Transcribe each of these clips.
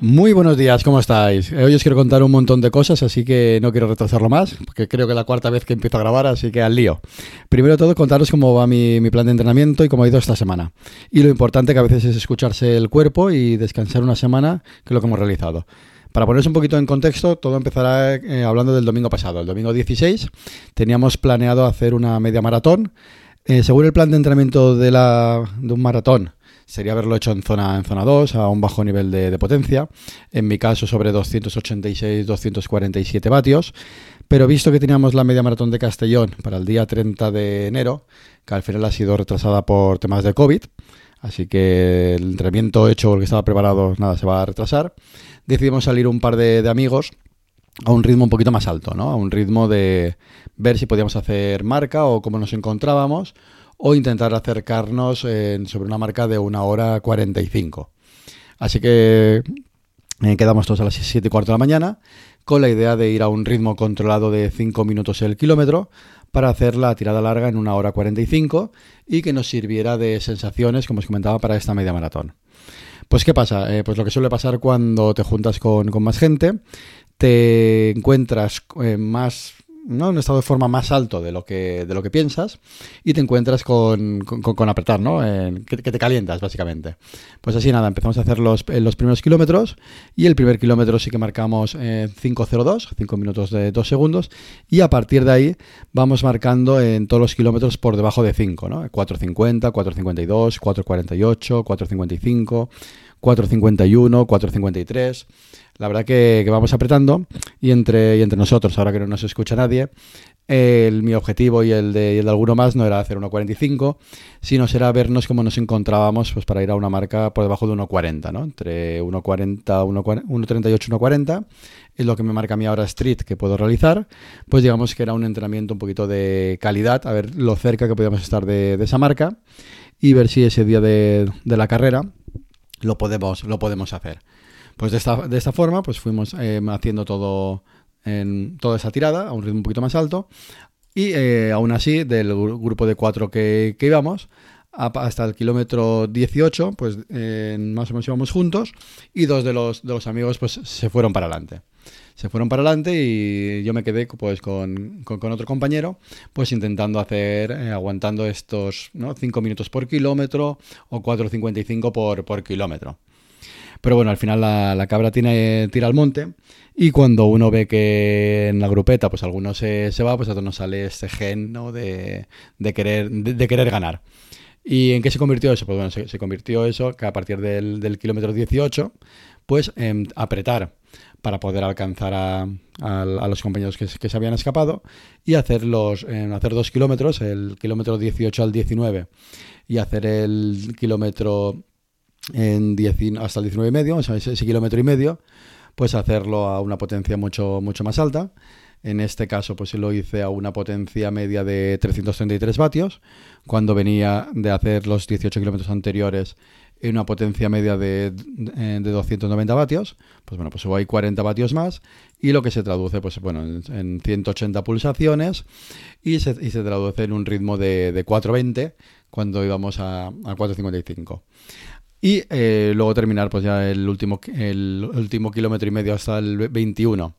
Muy buenos días, ¿cómo estáis? Eh, Hoy os quiero contar un montón de cosas, así que no quiero retrasarlo más, porque creo que es la cuarta vez que empiezo a grabar, así que al lío. Primero de todo, contaros cómo va mi, plan de entrenamiento y cómo ha ido esta semana. Y lo importante que a veces es escucharse el cuerpo y descansar una semana, que es lo que hemos realizado. Para poneros un poquito en contexto, todo empezará eh, hablando del domingo pasado. El domingo 16 teníamos planeado hacer una media maratón. Eh, según el plan de entrenamiento de, la, de un maratón, sería haberlo hecho en zona, en zona 2, a un bajo nivel de, potencia. En mi caso, sobre 286-247 vatios. Pero visto que teníamos la media maratón de Castellón para el día 30 de enero, que al final ha sido retrasada por temas de COVID, así que el entrenamiento hecho, el que estaba preparado, nada, se va a retrasar, decidimos salir un par de, de amigos a un ritmo un poquito más alto, ¿no? A un ritmo de ver si podíamos hacer marca o cómo nos encontrábamos o intentar acercarnos en- sobre una marca de una hora 45. Así que eh, quedamos todos a las 7 y cuarto de la mañana con la idea de ir a un ritmo controlado de 5 minutos el kilómetro para hacer la tirada larga en una hora 45 y que nos sirviera de sensaciones, como os comentaba, para esta media maratón. Pues ¿qué pasa? Eh, pues lo que suele pasar cuando te juntas con, más gente, te encuentras eh, más ¿no? un estado de forma más alto de lo que, de lo que piensas y te encuentras con, con- apretar, ¿no? Que, que te calientas, básicamente. Pues así nada, empezamos a hacer los, eh, los primeros kilómetros y el primer kilómetro sí que marcamos eh, 5.02, 5 minutos de 2 segundos y a partir de ahí vamos marcando en todos los kilómetros por debajo de 5, ¿no? 4.50, 4.52, 4.48, 4.55, 4.51, 4.53. La verdad que, que vamos apretando y entre, y entre nosotros, ahora que no nos escucha nadie, el, mi objetivo y el, de, y el de alguno más no era hacer 1.45, sino será vernos cómo nos encontrábamos pues, para ir a una marca por debajo de 1.40, ¿no? Entre 1.40, 1.40, 1.38 1.40 es lo que me marca a mí ahora Street que puedo realizar, pues digamos que era un entrenamiento un poquito de calidad, a ver lo cerca que podíamos estar de, de esa marca y ver si ese día de, de la carrera lo podemos, lo podemos hacer. Pues de esta, de esta forma, pues fuimos eh, haciendo todo en toda esa tirada a un ritmo un poquito más alto. Y eh, aún así, del gru- grupo de cuatro que, íbamos, hasta el kilómetro 18, pues más o menos íbamos juntos. Y dos de los, de los amigos pues se fueron para adelante. Se fueron para adelante y yo me quedé pues con, con- otro compañero, pues intentando hacer, eh, aguantando estos ¿no? 5 minutos por kilómetro o 4.55 por, por kilómetro. Pero bueno, al final la, cabra tiene, tira al monte y cuando uno ve que en la grupeta pues alguno se, se va, pues a todos nos sale este gen ¿no? de, de querer, de, querer ganar. ¿Y en qué se convirtió eso? Pues bueno, se, convirtió eso que a partir del, kilómetro 18, pues en apretar para poder alcanzar a, los compañeros que, se- habían escapado y hacer, los, en hacer dos kilómetros, el kilómetro 18 al 19 y hacer el kilómetro en 10 hasta el 19 y medio, ese, kilómetro y medio, pues hacerlo a una potencia mucho, mucho más alta. En este caso, pues lo hice a una potencia media de 333 vatios, cuando venía de hacer los 18 kilómetros anteriores en una potencia media de, de, de 290 vatios. Pues bueno, pues ahí 40 vatios más, y lo que se traduce, pues bueno, en, en 180 pulsaciones, y se, y se traduce en un ritmo de, de 420 cuando íbamos a, a 455. Y eh, luego terminar pues ya el último, el último kilómetro y medio hasta el 21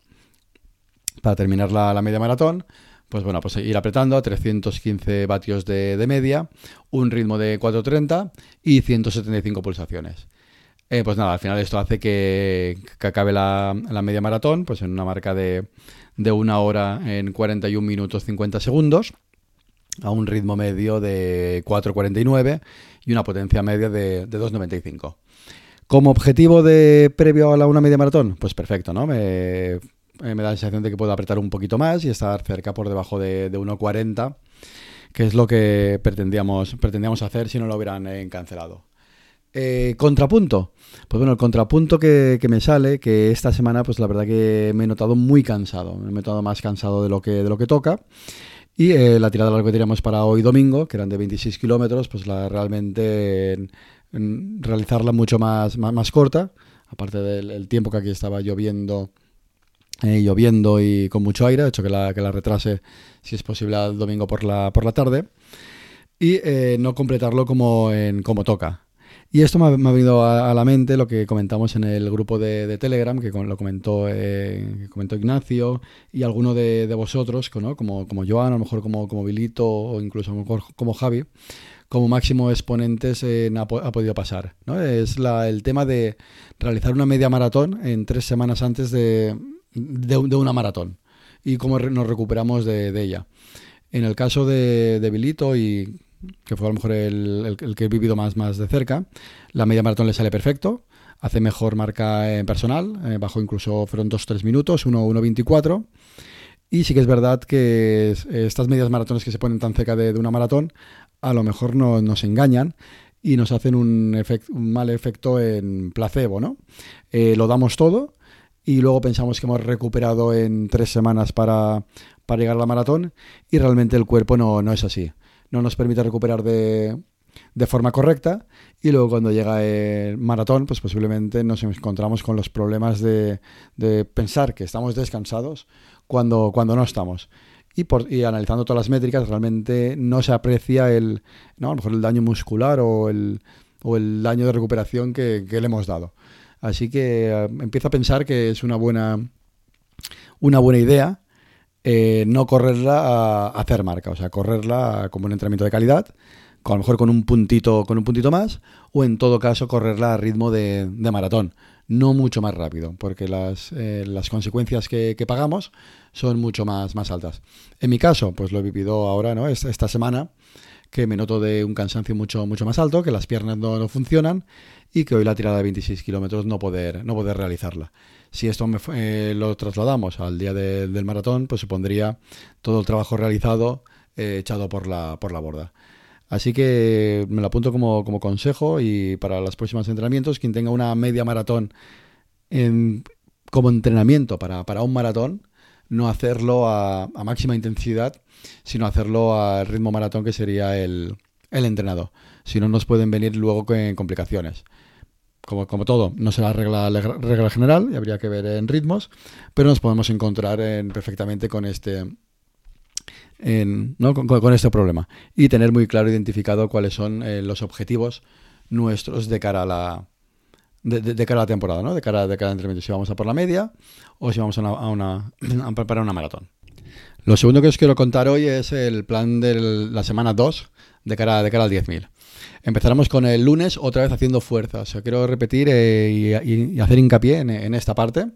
para terminar la, media maratón. Pues bueno, pues ir apretando a 315 vatios de, de media, un ritmo de 430 y 175 pulsaciones. Eh, pues nada, al final esto hace que, que acabe la, la media maratón pues en una marca de, de una hora en 41 minutos 50 segundos a un ritmo medio de 4.49 y una potencia media de, de 2.95. Como objetivo de previo a la una media maratón, pues perfecto, ¿no? Me, eh, me da la sensación de que puedo apretar un poquito más y estar cerca por debajo de, de 1.40, que es lo que pretendíamos, pretendíamos hacer si no lo hubieran eh, cancelado. Eh, contrapunto. Pues bueno, el contrapunto que, que, me sale, que esta semana, pues la verdad que me he notado muy cansado. Me he notado más cansado de lo que, de lo que toca. Y eh, la tirada larga que teníamos para hoy domingo, que eran de 26 kilómetros, pues la realmente realizarla mucho más, más, corta, aparte del tiempo que aquí estaba lloviendo. Eh, lloviendo y con mucho aire, he hecho que la, que la retrase, si es posible, al domingo por la, por la tarde, y eh, no completarlo como, en, como toca. Y esto me ha, venido a, la mente lo que comentamos en el grupo de, Telegram, que lo comentó, eh, comentó Ignacio y alguno de, vosotros, como, como Joan, a lo mejor como, como Vilito o incluso como Javi, como máximo exponentes ha, podido pasar. ¿no? Es el tema de realizar una media maratón en tres semanas antes de, de, una maratón y cómo nos recuperamos de, ella. En el caso de, de Vilito y que fue a lo mejor el, que he vivido más, más de cerca, la media maratón le sale perfecto, hace mejor marca en personal, eh, bajo incluso fueron 2-3 minutos, 1-1-24. Y sí que es verdad que estas medias maratones que se ponen tan cerca de, una maratón, a lo mejor no, nos engañan y nos hacen un, un mal efecto en placebo, ¿no? Eh, lo damos todo y luego pensamos que hemos recuperado en tres semanas para, para llegar a la maratón y realmente el cuerpo no, no es así no nos permite recuperar de, de forma correcta y luego cuando llega el maratón, pues posiblemente nos encontramos con los problemas de, de pensar que estamos descansados cuando, cuando no estamos. Y, por, y analizando todas las métricas, realmente no se aprecia el, ¿no? a lo mejor el daño muscular o el, o el daño de recuperación que, le hemos dado. Así que eh, empiezo a pensar que es una buena, una buena idea eh, no correrla a, hacer marca, o sea, correrla como un entrenamiento de calidad, a lo mejor con un puntito, con un puntito más, o en todo caso correrla a ritmo de, maratón, no mucho más rápido, porque las, eh, las consecuencias que, pagamos son mucho más, más altas. En mi caso, pues lo he vivido ahora, ¿no? Esta, semana, que me noto de un cansancio mucho, mucho más alto, que las piernas no, no funcionan y que hoy la tirada de 26 kilómetros no poder, no poder realizarla. Si esto eh, lo trasladamos al día del maratón, pues supondría todo el trabajo realizado eh, echado por la, por la borda. Así que me lo apunto como, consejo y para los próximos entrenamientos, quien tenga una media maratón como entrenamiento para, un maratón, no hacerlo a, máxima intensidad, sino hacerlo al ritmo maratón que sería el, el entrenado. Si no, nos pueden venir luego con complicaciones. Como, como todo, no será regla, regla general y habría que ver en ritmos, pero nos podemos encontrar en, perfectamente con este, con, este problema. Y tener muy claro identificado cuáles son eh, los objetivos nuestros de cara a la de, cara a la temporada, ¿no? de cara de cada entrenamiento, si vamos a por la media o si vamos a, una, a, preparar una maratón. Lo segundo que os quiero contar hoy es el plan de la semana 2 de cara, de cara al 10.000. Empezaremos con el lunes otra vez haciendo fuerza. O sea, quiero repetir eh, y, hacer hincapié en, esta parte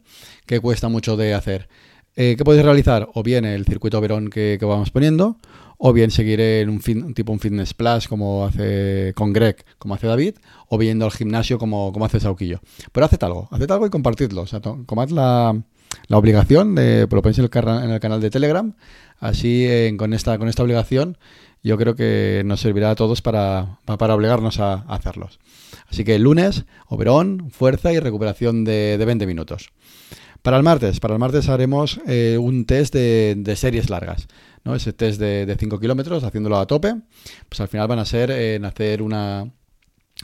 que cuesta mucho de hacer. Eh, ¿Qué podéis realizar? O bien el circuito Verón que, vamos poniendo, o bien seguir en un, fin, tipo un fitness plus como hace con Greg, como hace David, o viendo al gimnasio como, como hace Sauquillo. Pero haced algo, haced algo y compartidlo. O sea, tomad la, la obligación de, lo ponéis en el, canal de Telegram, así con, esta, con esta obligación yo creo que nos servirá a todos para, para obligarnos a, hacerlos. Así que el lunes, Oberón, fuerza y recuperación de, de 20 minutos. Para el martes, para el martes haremos eh, un test de, series largas. ¿no? Ese test de, 5 kilómetros, haciéndolo a tope, pues al final van a ser en hacer una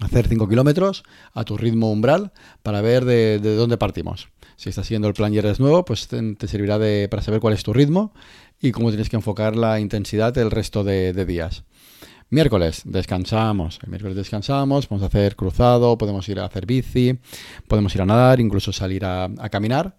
hacer 5 kilómetros a tu ritmo umbral para ver de, dónde partimos. Si estás siguiendo el plan y eres nuevo, pues te, servirá de, para saber cuál es tu ritmo y cómo tienes que enfocar la intensidad el resto de, días. Miércoles descansamos, el miércoles descansamos, podemos hacer cruzado, podemos ir a hacer bici, podemos ir a nadar, incluso salir a, caminar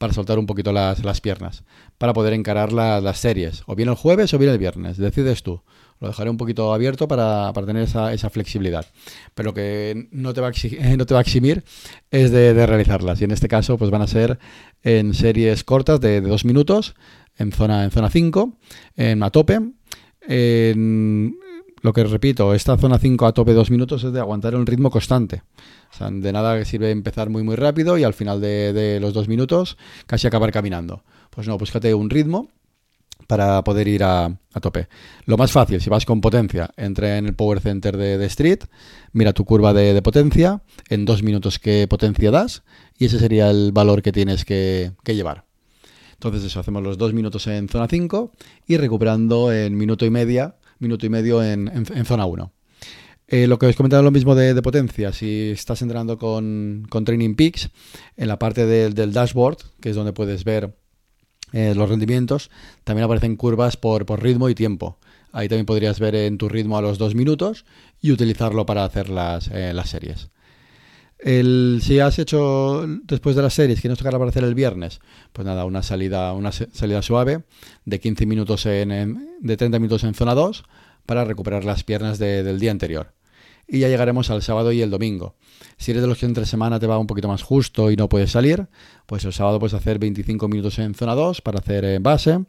para soltar un poquito las, piernas, para poder encarar las series, o bien el jueves o bien el viernes, decides tú. Lo dejaré un poquito abierto para, tener esa, flexibilidad. Pero lo que no te va a, no te va a eximir es de, realizarlas. Y en este caso, pues van a ser en series cortas de, de dos minutos, en zona, en zona 5, en a tope. En, lo que repito, esta zona 5 a tope dos minutos es de aguantar un ritmo constante. O sea, de nada sirve empezar muy muy rápido y al final de, los dos minutos casi acabar caminando. Pues no, búscate un ritmo para poder ir a, tope. Lo más fácil, si vas con potencia, entra en el Power Center de, Street, mira tu curva de, de, potencia, en dos minutos qué potencia das y ese sería el valor que tienes que llevar. Entonces eso, hacemos los dos minutos en zona 5 y recuperando en minuto y media, minuto y medio en, zona 1. Eh, lo que os comentaba lo mismo de, potencia, si estás entrenando con, Training Peaks, en la parte del dashboard, que es donde puedes ver eh, los rendimientos, también aparecen curvas por, ritmo y tiempo. Ahí también podrías ver en tu ritmo a los dos minutos y utilizarlo para hacer las, eh, las series. El, si has hecho después de las series tocará para hacer el viernes, pues nada, una salida, una salida suave de 15 minutos en, de 30 minutos en zona 2 para recuperar las piernas del día anterior. Y ya llegaremos al sábado y el domingo. Si eres de los que entre semana te va un poquito más justo y no puedes salir, pues el sábado puedes hacer 25 minutos en zona 2 para hacer base,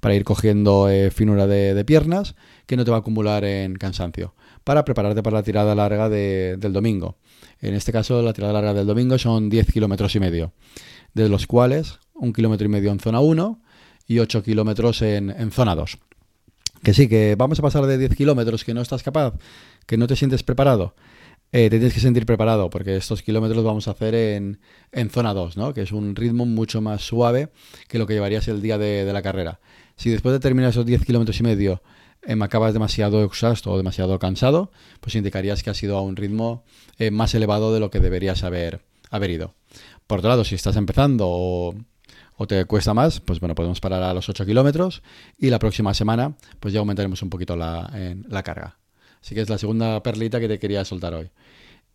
para ir cogiendo eh, finura de, piernas, que no te va a acumular en cansancio, para prepararte para la tirada larga del domingo. En este caso, la tirada larga del domingo son 10 kilómetros y medio, de los cuales un kilómetro y medio en zona 1 y 8 kilómetros en, zona 2. Que sí, que vamos a pasar de 10 kilómetros, que no estás capaz, que no te sientes preparado. Eh, te tienes que sentir preparado porque estos kilómetros vamos a hacer en, en zona 2, ¿no? que es un ritmo mucho más suave que lo que llevarías el día de, la carrera. Si después de terminar esos 10 kilómetros y medio eh, acabas demasiado exhausto o demasiado cansado, pues indicarías que has ido a un ritmo eh, más elevado de lo que deberías haber, haber ido. Por otro lado, si estás empezando o, te cuesta más, pues bueno, podemos parar a los 8 kilómetros y la próxima semana pues ya aumentaremos un poquito la, la carga. Así que es la segunda perlita que te quería soltar hoy.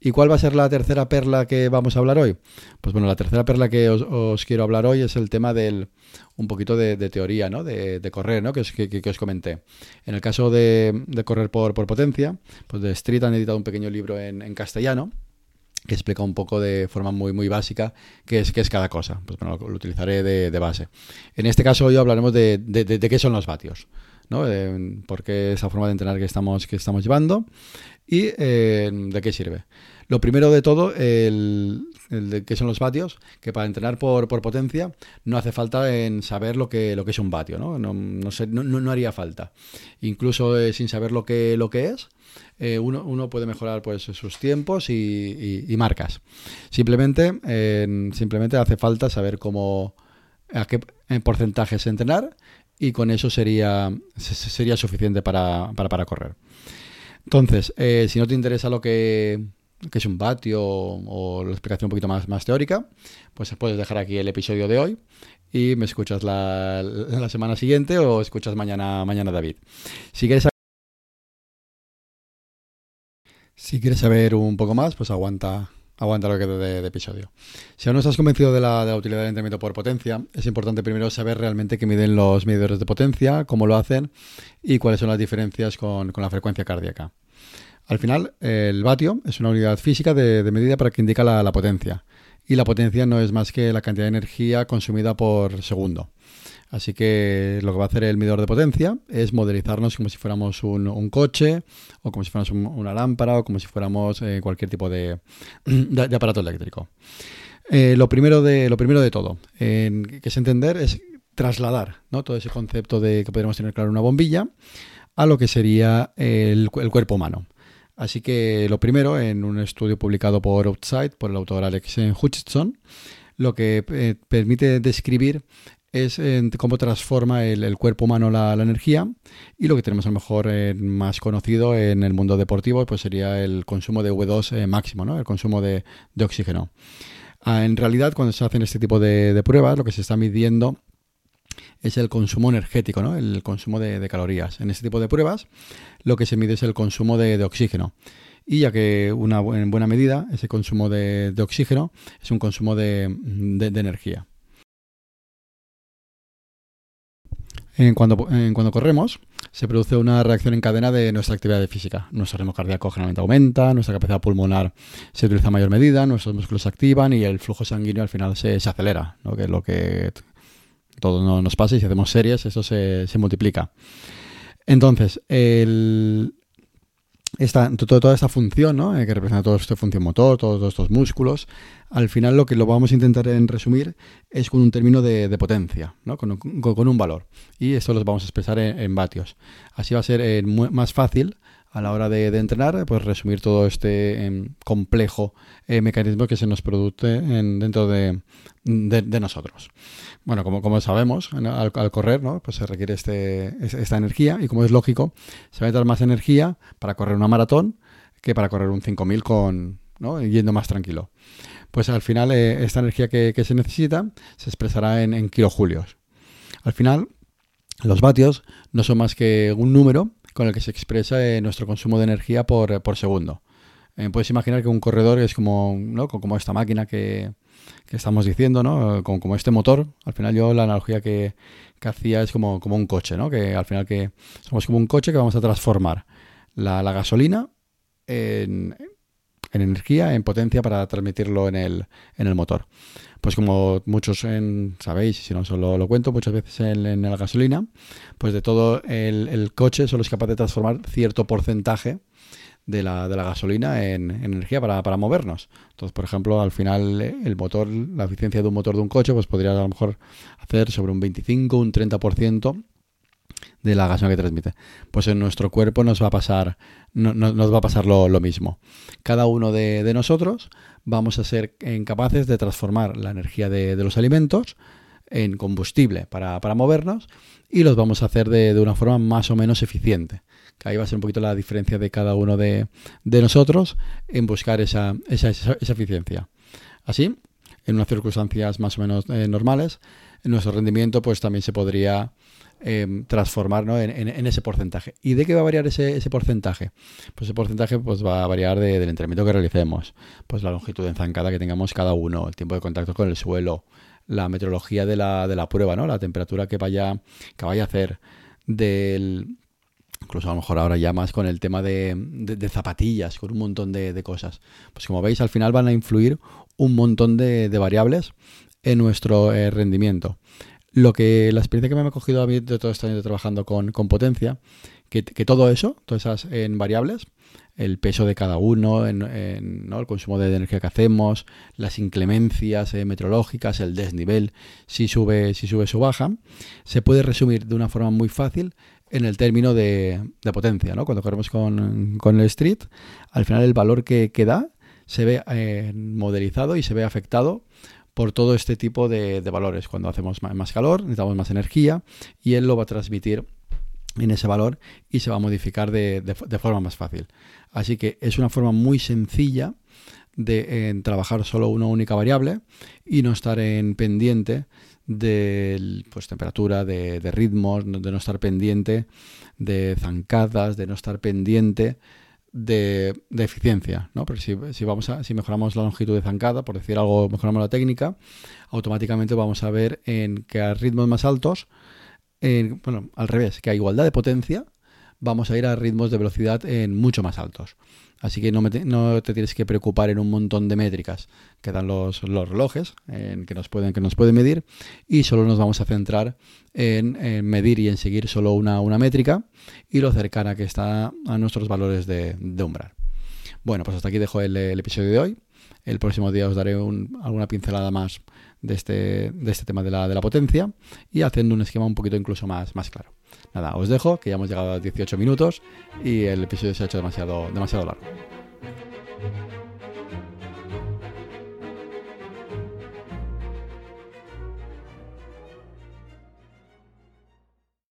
¿Y cuál va a ser la tercera perla que vamos a hablar hoy? Pues bueno, la tercera perla que os, quiero hablar hoy es el tema del un poquito de, teoría, ¿no? De, correr, ¿no? Que os, que, os, comenté. En el caso de, correr por, potencia, pues de Street han editado un pequeño libro en, castellano que explica un poco de forma muy, muy básica qué es, qué es cada cosa. Pues bueno, lo, utilizaré de, base. En este caso hoy hablaremos de, qué son los vatios. ¿No? por qué esa forma de entrenar que estamos, que estamos llevando y eh, de qué sirve. Lo primero de todo, el, de qué son los vatios, que para entrenar por, potencia no hace falta en saber lo que, lo que es un vatio, ¿no? No, no, haría falta. Incluso eh, sin saber lo que, lo que es, eh, uno, puede mejorar pues, sus tiempos y, marcas. Simplemente, simplemente hace falta saber cómo a qué porcentajes entrenar y con eso sería, sería suficiente para, correr. Entonces, eh, si no te interesa lo que, es un vatio o, la explicación un poquito más, más teórica, pues puedes dejar aquí el episodio de hoy y me escuchas la, la semana siguiente o escuchas mañana, mañana David. Si quieres si quieres saber un poco más, pues aguanta aguanta lo que de, episodio. Si aún no estás convencido de la, utilidad del entrenamiento por potencia, es importante primero saber realmente qué miden los medidores de potencia, cómo lo hacen y cuáles son las diferencias con, la frecuencia cardíaca. Al final, el vatio es una unidad física de, medida para que indica la potencia. Y la potencia no es más que la cantidad de energía consumida por segundo. Así que lo que va a hacer el medidor de potencia es modelizarnos como si fuéramos un, coche o como si fuéramos una lámpara o como si fuéramos eh, cualquier tipo de, aparato eléctrico. Eh, lo, primero de, lo primero de todo que es entender es trasladar todo ese concepto de que podríamos tener claro una bombilla a lo que sería el, cuerpo humano. Así que lo primero, en un estudio publicado por Outside, por el autor Alex Hutchinson, lo que eh, permite describir es cómo transforma el, cuerpo humano la, energía y lo que tenemos a lo mejor eh, más conocido en el mundo deportivo pues sería el consumo de V2 eh, máximo, ¿no? el consumo de, oxígeno. Ah, en realidad cuando se hacen este tipo de, pruebas lo que se está midiendo es el consumo energético, ¿no? el consumo de, calorías. En este tipo de pruebas lo que se mide es el consumo de, oxígeno. Y ya que una, en buena medida ese consumo de, oxígeno es un consumo de energía. En cuando, cuando corremos, se produce una reacción en cadena de nuestra actividad física. Nuestro ritmo cardíaco generalmente aumenta, nuestra capacidad pulmonar se utiliza a mayor medida, nuestros músculos se activan y el flujo sanguíneo al final se, acelera, que es lo que todo nos pasa y si hacemos series, eso se multiplica. Entonces, el, esta, toda esta función, ¿no? Eh, que representa toda esta función motor, todos, estos músculos, al final lo que lo vamos a intentar en resumir es con un término de, potencia, ¿no? Con, un valor. Y esto lo vamos a expresar en, vatios. Así va a ser eh, más fácil a la hora de, entrenar, pues resumir todo este em, complejo eh, mecanismo que se nos produce en, dentro de, nosotros. Bueno, como, como sabemos, al, correr, ¿no? pues se requiere este, esta energía y como es lógico, se va a necesitar más energía para correr una maratón que para correr un 5000 con, ¿no? yendo más tranquilo. Pues al final eh, esta energía que, se necesita se expresará en, kilojulios. Al final, los vatios no son más que un número con el que se expresa eh, nuestro consumo de energía por, segundo. Eh, puedes imaginar que un corredor es como, ¿no? como esta máquina que, estamos diciendo, ¿no? Como, como, este motor. Al final yo la analogía que, hacía es como, como un coche, ¿no? Que al final que somos como un coche que vamos a transformar la, la gasolina en, en energía, en potencia para transmitirlo en el, en el motor. Pues como muchos en, sabéis, si no solo lo cuento, muchas veces en, la gasolina, pues de todo el, coche solo es capaz de transformar cierto porcentaje de la, de la gasolina en, energía para, para, movernos. Entonces, por ejemplo, al final el motor, la eficiencia de un motor de un coche, pues podría a lo mejor hacer sobre un 25, un 30% de la gasolina que transmite. Pues en nuestro cuerpo nos va a pasar, no, nos va a pasar lo, mismo. Cada uno de, nosotros vamos a ser capaces de transformar la energía de, los alimentos en combustible para, movernos y los vamos a hacer de, una forma más o menos eficiente. Ahí va a ser un poquito la diferencia de cada uno de, nosotros en buscar esa, esa, esa, eficiencia. Así, en unas circunstancias más o menos eh, normales, nuestro rendimiento pues también se podría eh, transformar en, ese porcentaje. ¿Y de qué va a variar ese, porcentaje? Pues ese porcentaje pues, va a variar del entrenamiento que realicemos, pues la longitud de zancada que tengamos cada uno, el tiempo de contacto con el suelo, la meteorología de la, de la prueba, ¿no? la temperatura que vaya, que vaya a hacer, del, incluso a lo mejor ahora ya más con el tema de, zapatillas, con un montón de, cosas. Pues como veis, al final van a influir un montón de, variables en nuestro eh, rendimiento. Lo que la experiencia que me ha cogido a mí de todo este año trabajando con, potencia, que, todo eso, todas esas en variables, el peso de cada uno, en, el consumo de energía que hacemos, las inclemencias eh, meteorológicas, el desnivel, si sube, si sube o baja, se puede resumir de una forma muy fácil en el término de, potencia. ¿no? Cuando corremos con, el street, al final el valor que, da se ve eh, modelizado y se ve afectado por todo este tipo de, valores. Cuando hacemos más calor, necesitamos más energía y él lo va a transmitir en ese valor y se va a modificar de, forma más fácil. Así que es una forma muy sencilla de trabajar solo una única variable y no estar en pendiente de pues, temperatura, de, de ritmos, de no estar pendiente de zancadas, de no estar pendiente de, eficiencia, ¿no? Pero si, si, vamos a, si mejoramos la longitud de zancada, por decir algo, mejoramos la técnica, automáticamente vamos a ver en que a ritmos más altos, en, bueno, al revés, que a igualdad de potencia, vamos a ir a ritmos de velocidad en mucho más altos. Así que no, te tienes que preocupar en un montón de métricas que dan los, los relojes, en que, nos pueden, que nos pueden medir, y solo nos vamos a centrar en, medir y en seguir solo una, una, métrica y lo cercana que está a nuestros valores de, umbral. Bueno, pues hasta aquí dejo el, episodio de hoy. El próximo día os daré alguna pincelada más de este, de este tema de la, de la potencia y haciendo un esquema un poquito incluso más, más claro. Nada, os dejo, que ya hemos llegado a 18 minutos y el episodio se ha hecho demasiado, demasiado largo.